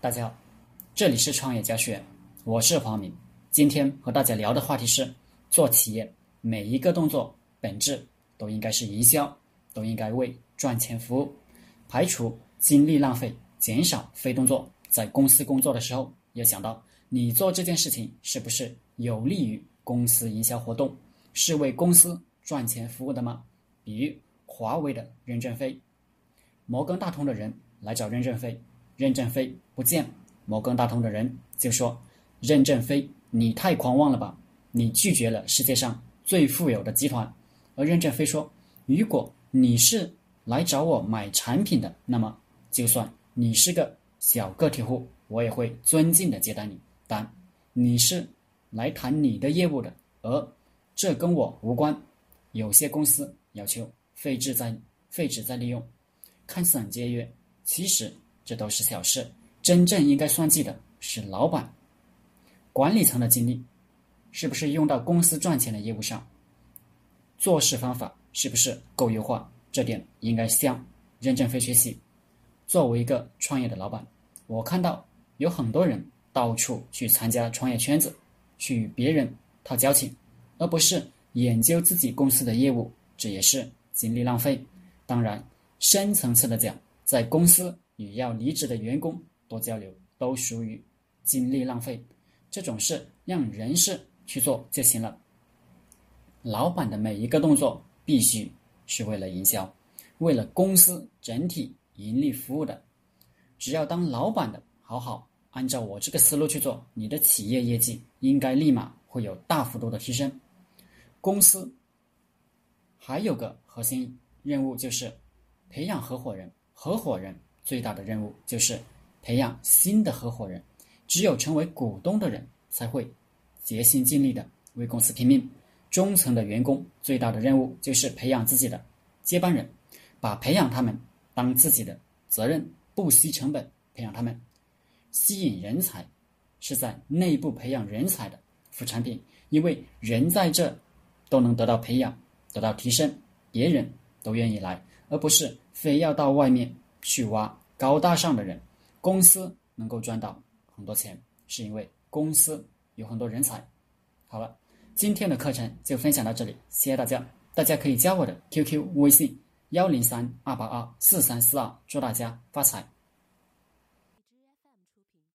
大家好，这里是创业家学，我是黄明。今天和大家聊的话题是：做企业每一个动作本质都应该是营销，都应该为赚钱服务，排除精力浪费，减少非动作。在公司工作的时候，要想到你做这件事情是不是有利于公司营销活动，是为公司赚钱服务的吗？比如华为的任正非，摩根大通的人来找任正非。任正非不见摩根大通的人，就说：“任正非，你太狂妄了吧！你拒绝了世界上最富有的集团。”而任正非说：“如果你是来找我买产品的，那么就算你是个小个体户，我也会尊敬的接待你。但你是来谈你的业务的，而这跟我无关。有些公司要求废纸再废纸再利用，看似很节约，其实。”这都是小事，真正应该算计的是老板、管理层的精力，是不是用到公司赚钱的业务上？做事方法是不是够优化？这点应该向任正非学习。作为一个创业的老板，我看到有很多人到处去参加创业圈子，去与别人套交情，而不是研究自己公司的业务，这也是精力浪费。当然，深层次的讲，在公司。与要离职的员工多交流，都属于精力浪费。这种事让人事去做就行了。老板的每一个动作必须是为了营销，为了公司整体盈利服务的。只要当老板的好好按照我这个思路去做，你的企业业绩应该立马会有大幅度的提升。公司还有个核心任务就是培养合伙人，合伙人。最大的任务就是培养新的合伙人，只有成为股东的人才会竭心尽力的为公司拼命。中层的员工最大的任务就是培养自己的接班人，把培养他们当自己的责任，不惜成本培养他们。吸引人才是在内部培养人才的副产品，因为人在这都能得到培养，得到提升，别人都愿意来，而不是非要到外面。去挖高大上的人，公司能够赚到很多钱，是因为公司有很多人才。好了，今天的课程就分享到这里，谢谢大家。大家可以加我的 QQ 微信幺零三二八二四三四二，祝大家发财。